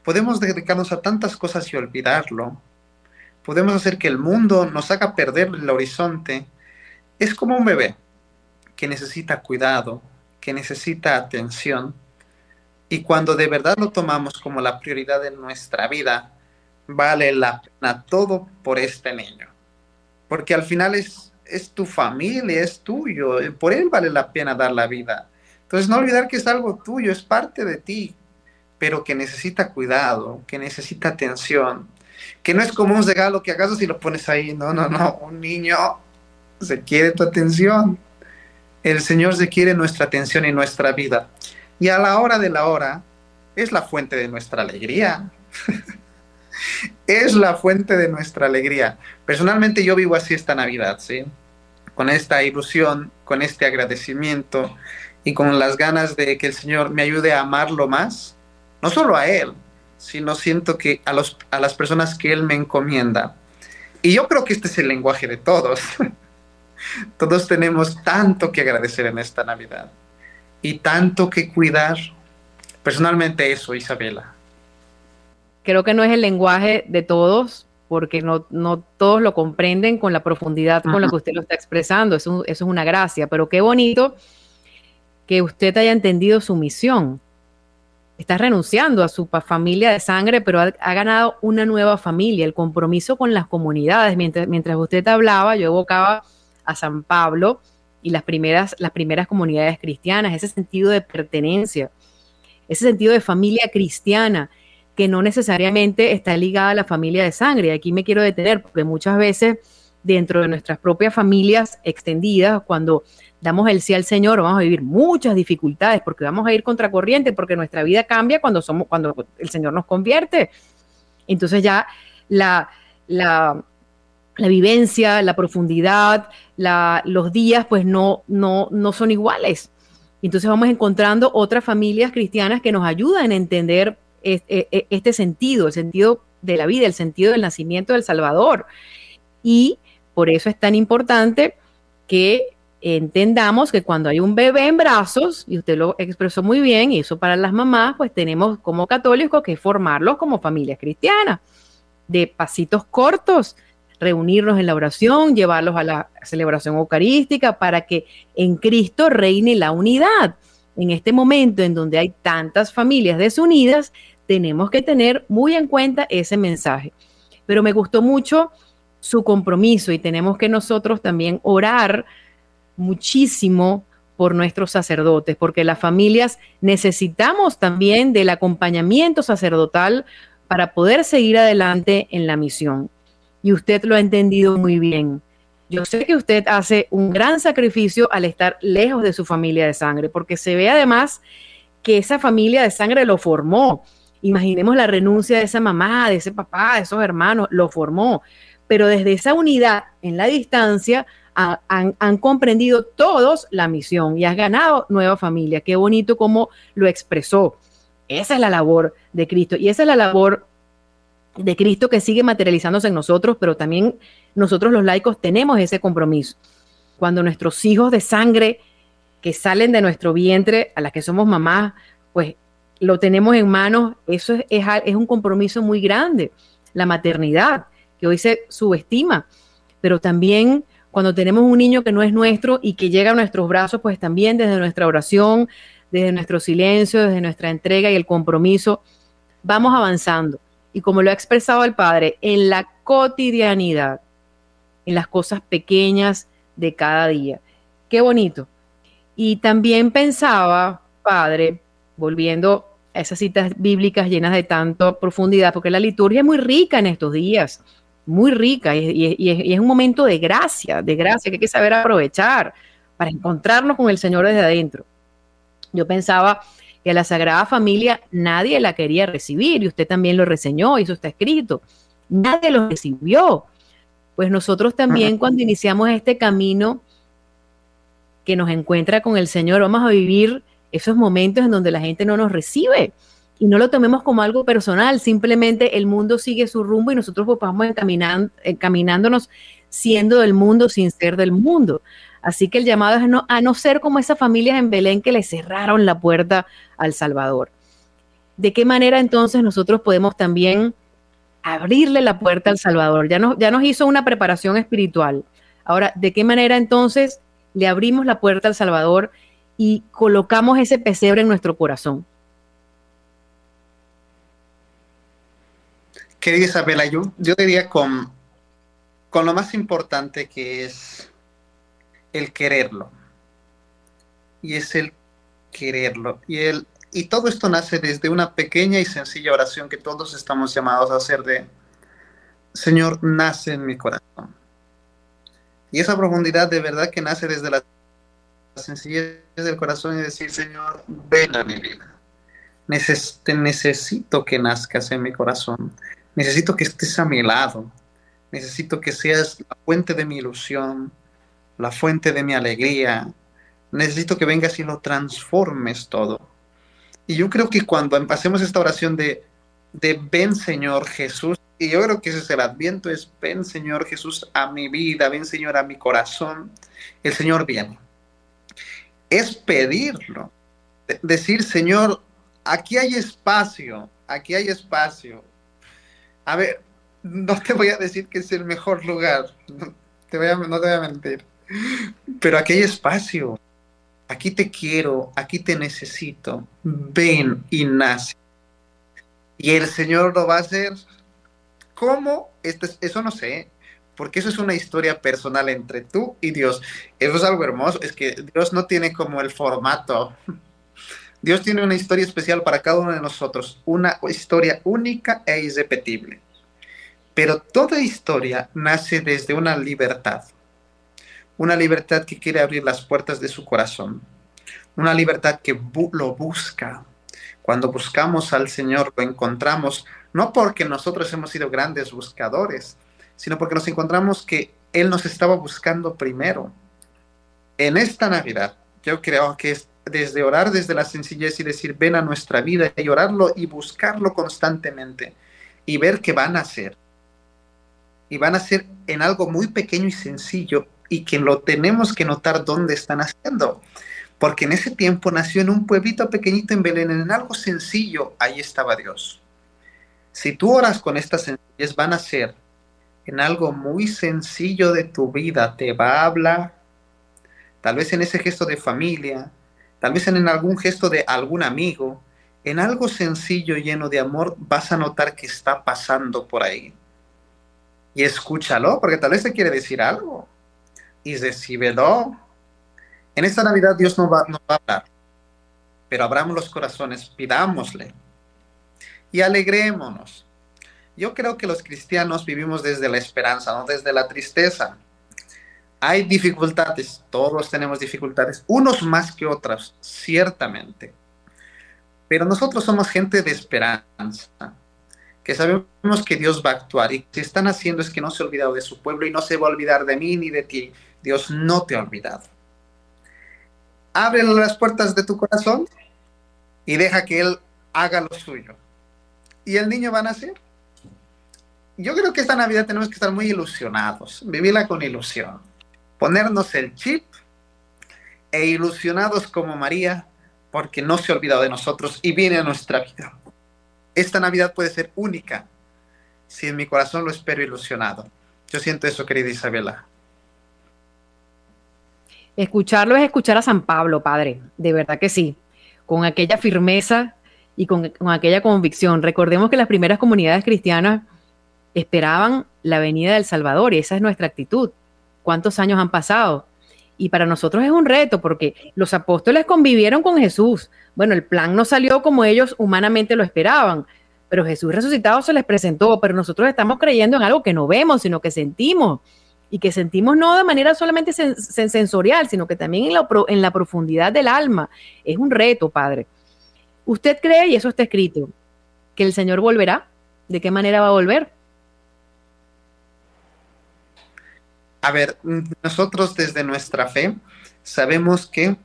podemos dedicarnos a tantas cosas y olvidarlo, podemos hacer que el mundo nos haga perder el horizonte. Es como un bebé que necesita cuidado, que necesita atención, y cuando de verdad lo tomamos como la prioridad de nuestra vida, vale la pena todo por este niño. Porque al final es, es tu familia, es tuyo, por él vale la pena dar la vida. Entonces no olvidar que es algo tuyo, es parte de ti, pero que necesita cuidado, que necesita atención, que no es como un regalo que acaso si lo pones ahí, no, no, no, un niño se quiere tu atención. El Señor se quiere nuestra atención y nuestra vida. Y a la hora de la hora es la fuente de nuestra alegría. es la fuente de nuestra alegría. Personalmente yo vivo así esta Navidad, ¿sí? Con esta ilusión, con este agradecimiento y con las ganas de que el Señor me ayude a amarlo más, no solo a Él, sino siento que a, los, a las personas que Él me encomienda. Y yo creo que este es el lenguaje de todos. todos tenemos tanto que agradecer en esta Navidad y tanto que cuidar. Personalmente eso, Isabela creo que no es el lenguaje de todos, porque no, no todos lo comprenden con la profundidad con la que usted lo está expresando. Eso, eso es una gracia, pero qué bonito que usted haya entendido su misión. Está renunciando a su familia de sangre, pero ha, ganado una nueva familia, el compromiso con las comunidades. Mientras, mientras usted hablaba, yo evocaba a San Pablo y las primeras, las primeras comunidades cristianas, ese sentido de pertenencia, ese sentido de familia cristiana que no necesariamente está ligada a la familia de sangre. Y aquí me quiero detener porque muchas veces dentro de nuestras propias familias extendidas, cuando damos el sí al Señor, vamos a vivir muchas dificultades porque vamos a ir contracorriente, porque nuestra vida cambia cuando somos, cuando el Señor nos convierte. Entonces ya la, la, la vivencia, la profundidad, la, los días, pues no, no, no son iguales. Entonces vamos encontrando otras familias cristianas que nos ayudan a entender e, e, este sentido, el sentido de la vida, el sentido del nacimiento del Salvador. Y por eso es tan importante que entendamos que cuando hay un bebé en brazos, y usted lo expresó muy bien, y eso para las mamás, pues tenemos como católicos que formarlos como familias cristianas, de pasitos cortos, reunirnos en la oración, llevarlos a la celebración eucarística para que en Cristo reine la unidad. En este momento en donde hay tantas familias desunidas, tenemos que tener muy en cuenta ese mensaje. Pero me gustó mucho su compromiso y tenemos que nosotros también orar muchísimo por nuestros sacerdotes, porque las familias necesitamos también del acompañamiento sacerdotal para poder seguir adelante en la misión. Y usted lo ha entendido muy bien. Yo sé que usted hace un gran sacrificio al estar lejos de su familia de sangre, porque se ve además que esa familia de sangre lo formó, Imaginemos la renuncia de esa mamá, de ese papá, de esos hermanos, lo formó. Pero desde esa unidad en la distancia han, comprendido todos la misión y has ganado nueva familia. Qué bonito cómo lo expresó. Esa es la labor de Cristo y esa es la labor de Cristo que sigue materializándose en nosotros, pero también nosotros los laicos tenemos ese compromiso. Cuando nuestros hijos de sangre que salen de nuestro vientre, a las que somos mamás, pues lo tenemos en manos, eso es, es, un compromiso muy grande, la maternidad, que hoy se subestima, pero también cuando tenemos un niño que no es nuestro y que llega a nuestros brazos, pues también desde nuestra oración, desde nuestro silencio, desde nuestra entrega y el compromiso, vamos avanzando. Y como lo ha expresado el Padre, en la cotidianidad, en las cosas pequeñas de cada día. Qué bonito. Y también pensaba, Padre, volviendo esas citas bíblicas llenas de tanta profundidad, porque la liturgia es muy rica en estos días, muy rica, y, es, un momento de gracia, de gracia que hay que saber aprovechar para encontrarnos con el Señor desde adentro. Yo pensaba que a la Sagrada Familia nadie la quería recibir, y usted también lo reseñó, y eso está escrito. Nadie lo recibió. Pues nosotros también cuando iniciamos este camino que nos encuentra con el Señor, vamos a vivir esos momentos en donde la gente no nos recibe y no lo tomemos como algo personal, simplemente el mundo sigue su rumbo y nosotros pues, vamos encaminando, encaminándonos siendo del mundo sin ser del mundo. Así que el llamado es a no ser como esas familias en Belén que le cerraron la puerta al Salvador. ¿De qué manera entonces nosotros podemos también abrirle la puerta al Salvador? Ya nos, ya nos hizo una preparación espiritual. Ahora, ¿de qué manera entonces le abrimos la puerta al Salvador y colocamos ese pesebre en nuestro corazón? Querida Isabela, yo, yo diría con, con lo más importante que es el quererlo. Y es el quererlo. Y, el, y todo esto nace desde una pequeña y sencilla oración que todos estamos llamados a hacer de, Señor, nace en mi corazón. Y esa profundidad de verdad que nace desde la sencillez del corazón y decir, Señor, ven a mi vida. te necesito que nazcas en mi corazón. Necesito que estés a mi lado. Necesito que seas la fuente de mi ilusión, la fuente de mi alegría. Necesito que vengas y lo transformes todo. Y yo creo que cuando hacemos esta oración de, de ven Señor Jesús, y yo creo que ese es el adviento, es ven Señor Jesús a mi vida, ven Señor a mi corazón, el Señor viene. Es pedirlo, decir Señor, aquí hay espacio, aquí hay espacio. A ver, no te voy a decir que es el mejor lugar, te voy a, no te voy a mentir, pero aquí hay espacio, aquí te quiero, aquí te necesito, ven y nace. Y el Señor lo va a hacer. ¿Cómo? Este, eso no sé, porque eso es una historia personal entre tú y Dios. Eso es algo hermoso, es que Dios no tiene como el formato. Dios tiene una historia especial para cada uno de nosotros, una historia única e irrepetible. Pero toda historia nace desde una libertad una libertad que quiere abrir las puertas de su corazón, una libertad que lo busca. Cuando buscamos al Señor lo encontramos, no porque nosotros hemos sido grandes buscadores, sino porque nos encontramos que Él nos estaba buscando primero. En esta Navidad, yo creo que es desde orar desde la sencillez y decir, ven a nuestra vida y orarlo y buscarlo constantemente y ver qué van a hacer. Y van a ser en algo muy pequeño y sencillo y que lo tenemos que notar dónde están haciendo. Porque en ese tiempo nació en un pueblito pequeñito en Belén, en algo sencillo, ahí estaba Dios. Si tú oras con estas sencillez, van a ser en algo muy sencillo de tu vida, te va a hablar, tal vez en ese gesto de familia, tal vez en algún gesto de algún amigo, en algo sencillo lleno de amor, vas a notar que está pasando por ahí. Y escúchalo, porque tal vez te quiere decir algo y recíbelo. En esta Navidad Dios no va, no va a hablar, pero abramos los corazones, pidámosle y alegrémonos. Yo creo que los cristianos vivimos desde la esperanza, no desde la tristeza. Hay dificultades, todos tenemos dificultades, unos más que otros, ciertamente. Pero nosotros somos gente de esperanza que sabemos que Dios va a actuar y que están haciendo es que no se ha olvidado de su pueblo y no se va a olvidar de mí ni de ti. Dios no te ha olvidado. Abre las puertas de tu corazón y deja que Él haga lo suyo. Y el niño va a nacer. Yo creo que esta Navidad tenemos que estar muy ilusionados, vivirla con ilusión, ponernos el chip e ilusionados como María, porque no se ha olvidado de nosotros y viene a nuestra vida esta Navidad puede ser única si en mi corazón lo espero ilusionado. Yo siento eso, querida Isabela. Escucharlo es escuchar a San Pablo, Padre, de verdad que sí, con aquella firmeza y con, aquella convicción. Recordemos que las primeras comunidades cristianas esperaban la venida del Salvador y esa es nuestra actitud. ¿Cuántos años han pasado? Y para nosotros es un reto porque los apóstoles convivieron con Jesús. Bueno, el plan no salió como ellos humanamente lo esperaban, pero Jesús resucitado se les presentó, pero nosotros estamos creyendo en algo que no vemos, sino que sentimos. Y que sentimos no de manera solamente sensorial, sino que también en la, en la profundidad del alma. Es un reto, Padre. ¿Usted cree, y eso está escrito, que el Señor volverá? ¿De qué manera va a volver? A ver, nosotros desde nuestra fe sabemos que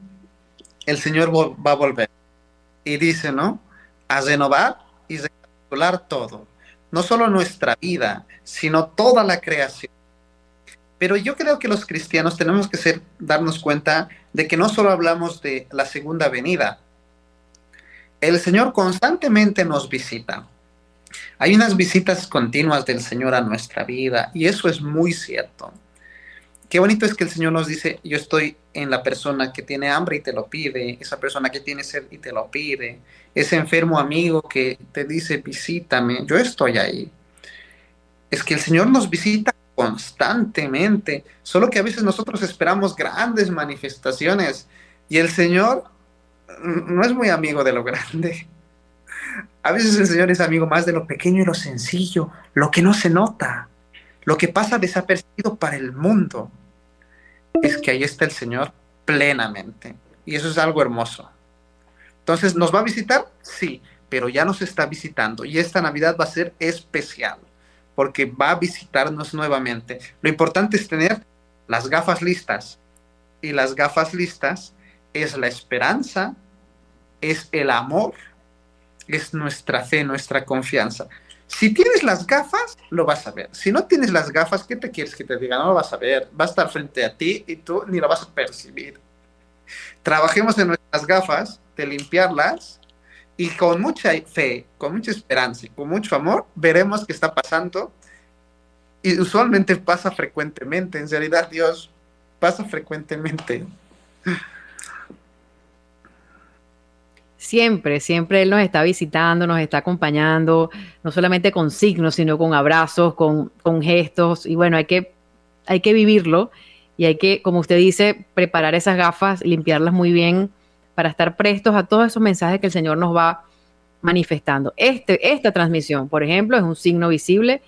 el Señor va a volver. Y dice, ¿no? A renovar y recapitular todo. No solo nuestra vida, sino toda la creación. Pero yo creo que los cristianos tenemos que ser, darnos cuenta de que no solo hablamos de la segunda venida, el Señor constantemente nos visita. Hay unas visitas continuas del Señor a nuestra vida y eso es muy cierto. Qué bonito es que el Señor nos dice, yo estoy en la persona que tiene hambre y te lo pide, esa persona que tiene sed y te lo pide, ese enfermo amigo que te dice, visítame, yo estoy ahí. Es que el Señor nos visita constantemente, solo que a veces nosotros esperamos grandes manifestaciones y el Señor no es muy amigo de lo grande. A veces el Señor es amigo más de lo pequeño y lo sencillo, lo que no se nota, lo que pasa desapercibido para el mundo. Es que ahí está el Señor plenamente. Y eso es algo hermoso. Entonces, ¿nos va a visitar? Sí, pero ya nos está visitando. Y esta Navidad va a ser especial porque va a visitarnos nuevamente. Lo importante es tener las gafas listas. Y las gafas listas es la esperanza, es el amor, es nuestra fe, nuestra confianza. Si tienes las gafas, lo vas a ver. Si no tienes las gafas, ¿qué te quieres que te diga? No lo vas a ver. Va a estar frente a ti y tú ni lo vas a percibir. Trabajemos en nuestras gafas, de limpiarlas y con mucha fe, con mucha esperanza y con mucho amor, veremos qué está pasando. Y usualmente pasa frecuentemente, en realidad Dios pasa frecuentemente. Siempre, siempre Él nos está visitando, nos está acompañando, no solamente con signos, sino con abrazos, con, con gestos. Y bueno, hay que, hay que vivirlo y hay que, como usted dice, preparar esas gafas, limpiarlas muy bien para estar prestos a todos esos mensajes que el Señor nos va manifestando. Este, esta transmisión, por ejemplo, es un signo visible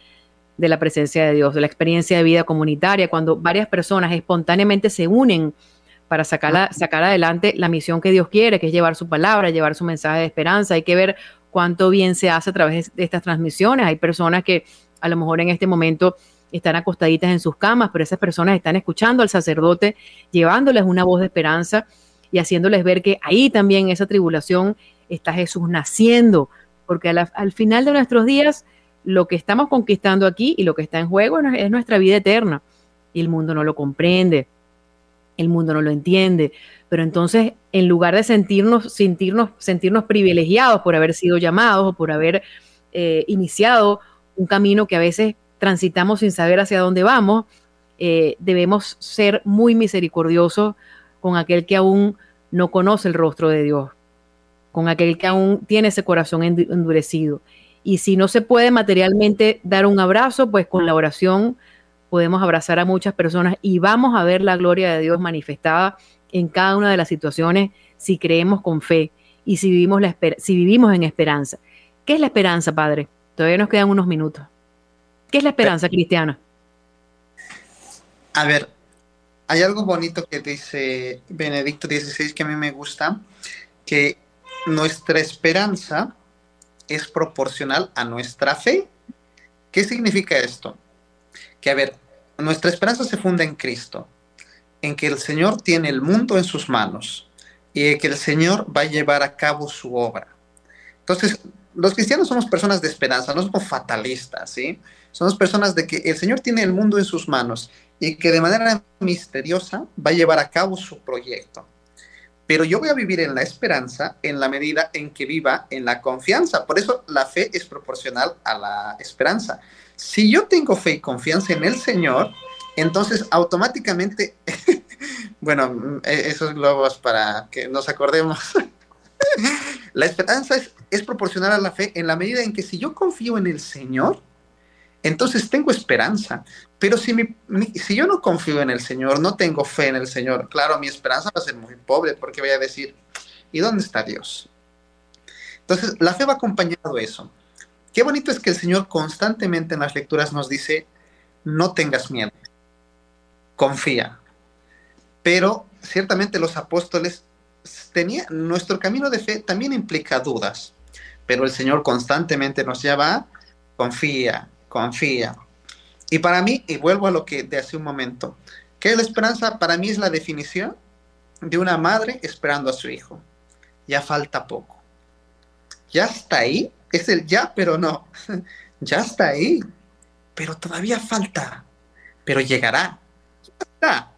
de la presencia de Dios, de la experiencia de vida comunitaria, cuando varias personas espontáneamente se unen para sacar, sacar adelante la misión que Dios quiere, que es llevar su palabra, llevar su mensaje de esperanza. Hay que ver cuánto bien se hace a través de estas transmisiones. Hay personas que a lo mejor en este momento están acostaditas en sus camas, pero esas personas están escuchando al sacerdote, llevándoles una voz de esperanza y haciéndoles ver que ahí también esa tribulación está Jesús naciendo, porque al final de nuestros días lo que estamos conquistando aquí y lo que está en juego es nuestra vida eterna. Y el mundo no lo comprende, el mundo no lo entiende, pero entonces en lugar de sentirnos, sentirnos, sentirnos privilegiados por haber sido llamados o por haber eh, iniciado un camino que a veces transitamos sin saber hacia dónde vamos, eh, debemos ser muy misericordiosos con aquel que aún no conoce el rostro de Dios, con aquel que aún tiene ese corazón endurecido. Y si no se puede materialmente dar un abrazo, pues con la oración podemos abrazar a muchas personas y vamos a ver la gloria de Dios manifestada en cada una de las situaciones si creemos con fe y si vivimos, la si vivimos en esperanza. ¿Qué es la esperanza, Padre? Todavía nos quedan unos minutos. ¿Qué es la esperanza cristiana? A ver, hay algo bonito que dice Benedicto XVI que a mí me gusta, que nuestra esperanza es proporcional a nuestra fe. ¿Qué significa esto? Que, a ver, nuestra esperanza se funda en Cristo, en que el Señor tiene el mundo en sus manos y que el Señor va a llevar a cabo su obra. Entonces, los cristianos somos personas de esperanza, no somos fatalistas, ¿sí? Somos personas de que el Señor tiene el mundo en sus manos y que de manera misteriosa va a llevar a cabo su proyecto. Pero yo voy a vivir en la esperanza en la medida en que viva en la confianza. Por eso la fe es proporcional a la esperanza. Si yo tengo fe y confianza en el Señor, entonces automáticamente, bueno, e-, esos globos para que nos acordemos. la esperanza es, es proporcional a la fe en la medida en que si yo confío en el Señor, entonces tengo esperanza. Pero si, yo no confío en el Señor, no tengo fe en el Señor, claro, mi esperanza va a ser muy pobre porque voy a decir, ¿y dónde está Dios? Entonces, la fe va acompañado de eso. Qué bonito es que el Señor constantemente en las lecturas nos dice, no tengas miedo, confía. Pero ciertamente los apóstoles tenían, nuestro camino de fe también implica dudas, pero el Señor constantemente nos llama, confía, confía. Y para mí, y vuelvo a lo que de hace un momento, que la esperanza para mí es la definición de una madre esperando a su hijo. Ya falta poco. Ya está ahí, es el ya, pero no. ya está ahí, pero todavía falta, pero llegará. está.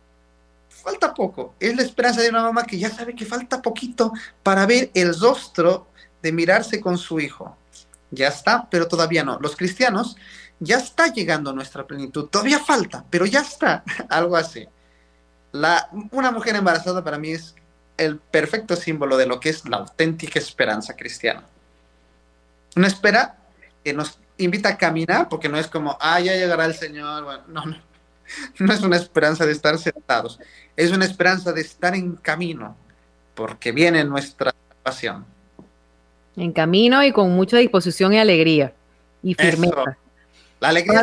Falta poco. Es la esperanza de una mamá que ya sabe que falta poquito para ver el rostro de mirarse con su hijo. Ya está, pero todavía no. Los cristianos ya está llegando nuestra plenitud. Todavía falta, pero ya está. Algo así. La, una mujer embarazada para mí es el perfecto símbolo de lo que es la auténtica esperanza cristiana. Una espera que nos invita a caminar, porque no es como, ah, ya llegará el Señor. Bueno, no, no. No es una esperanza de estar sentados, es una esperanza de estar en camino, porque viene nuestra pasión. En camino y con mucha disposición y alegría y firmeza. La alegría.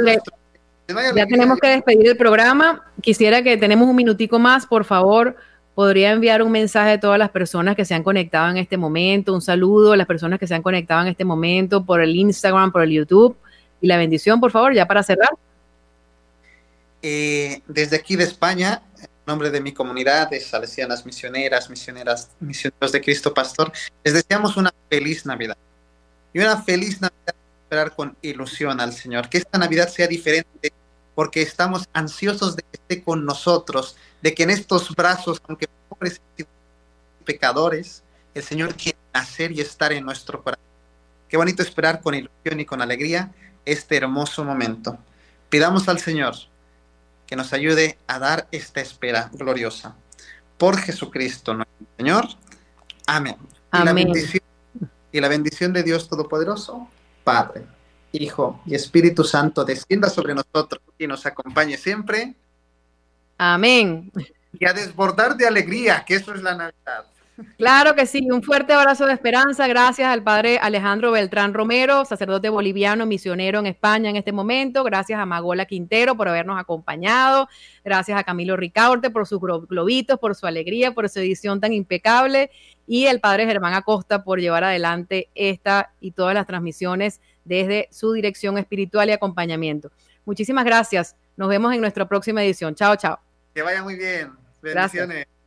ya tenemos que despedir el programa. Quisiera que tenemos un minutico más, por favor. Podría enviar un mensaje a todas las personas que se han conectado en este momento, un saludo a las personas que se han conectado en este momento por el Instagram, por el YouTube y la bendición, por favor, ya para cerrar. Eh, desde aquí de España, en nombre de mi comunidad de salesianas misioneras, misioneras, misioneros de Cristo Pastor, les deseamos una feliz Navidad. Y una feliz Navidad esperar con ilusión al Señor. Que esta Navidad sea diferente porque estamos ansiosos de que esté con nosotros, de que en estos brazos, aunque pobres y pecadores, el Señor quiere nacer y estar en nuestro corazón. Qué bonito esperar con ilusión y con alegría este hermoso momento. Pidamos al Señor que nos ayude a dar esta espera gloriosa. Por Jesucristo nuestro Señor. Amén. Amén. la bendición, y la bendición de Dios Todopoderoso, Padre, Hijo y Espíritu Santo descienda sobre nosotros y nos acompañe siempre. Amén. Y a desbordar de alegría, que eso es la Navidad. Claro que sí, un fuerte abrazo de esperanza. Gracias al padre Alejandro Beltrán Romero, sacerdote boliviano, misionero en España en este momento. Gracias a Magola Quintero por habernos acompañado. Gracias a Camilo Ricaurte por sus globitos, por su alegría, por su edición tan impecable. Y el padre Germán Acosta por llevar adelante esta y todas las transmisiones desde su dirección espiritual y acompañamiento. Muchísimas gracias. Nos vemos en nuestra próxima edición. Chao, chao. Que vaya muy bien. Bendiciones. Gracias.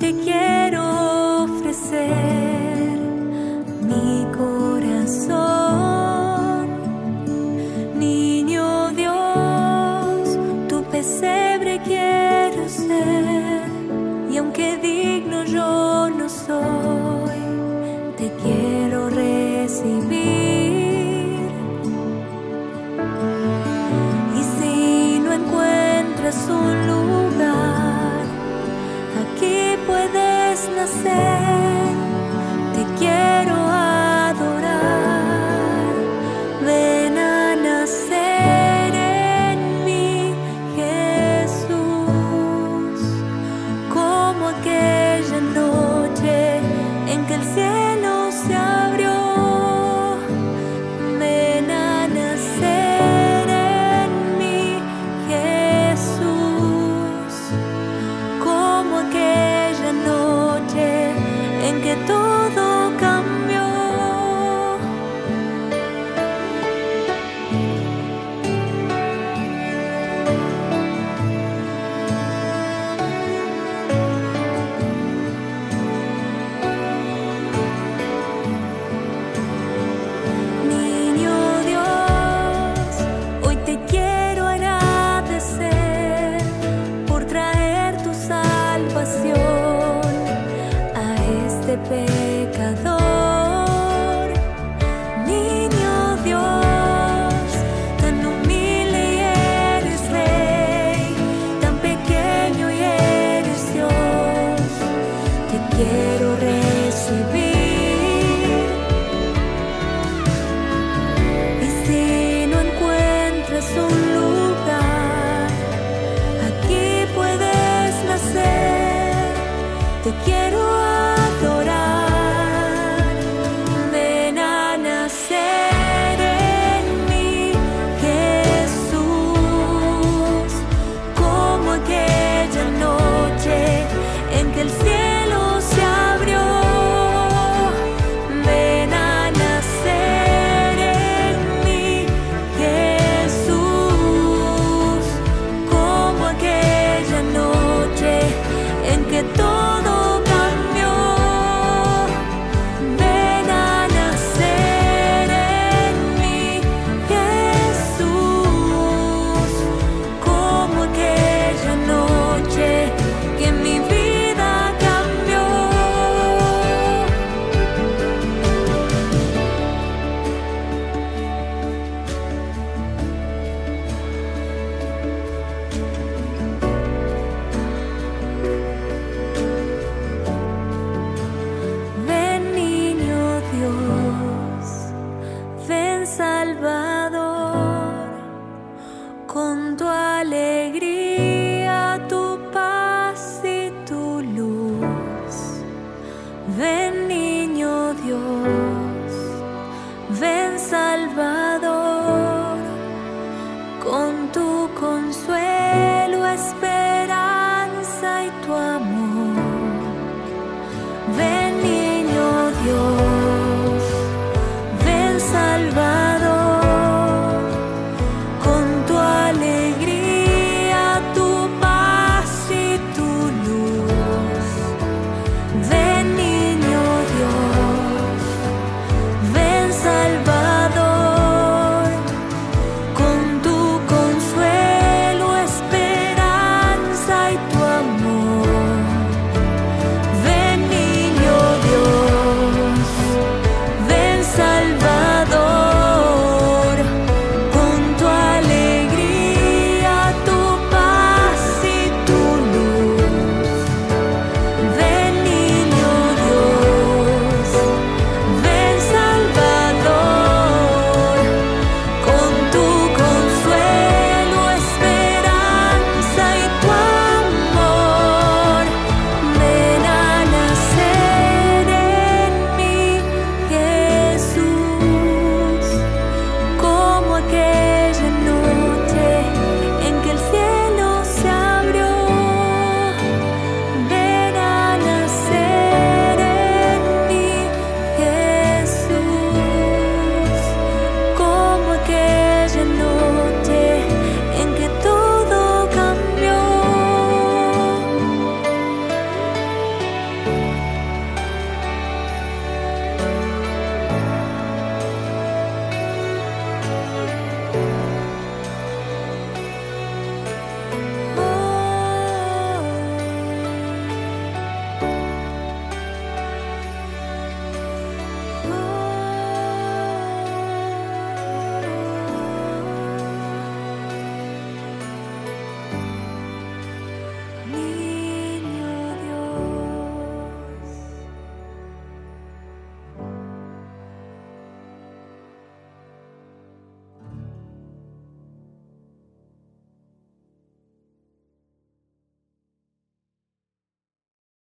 te quiero.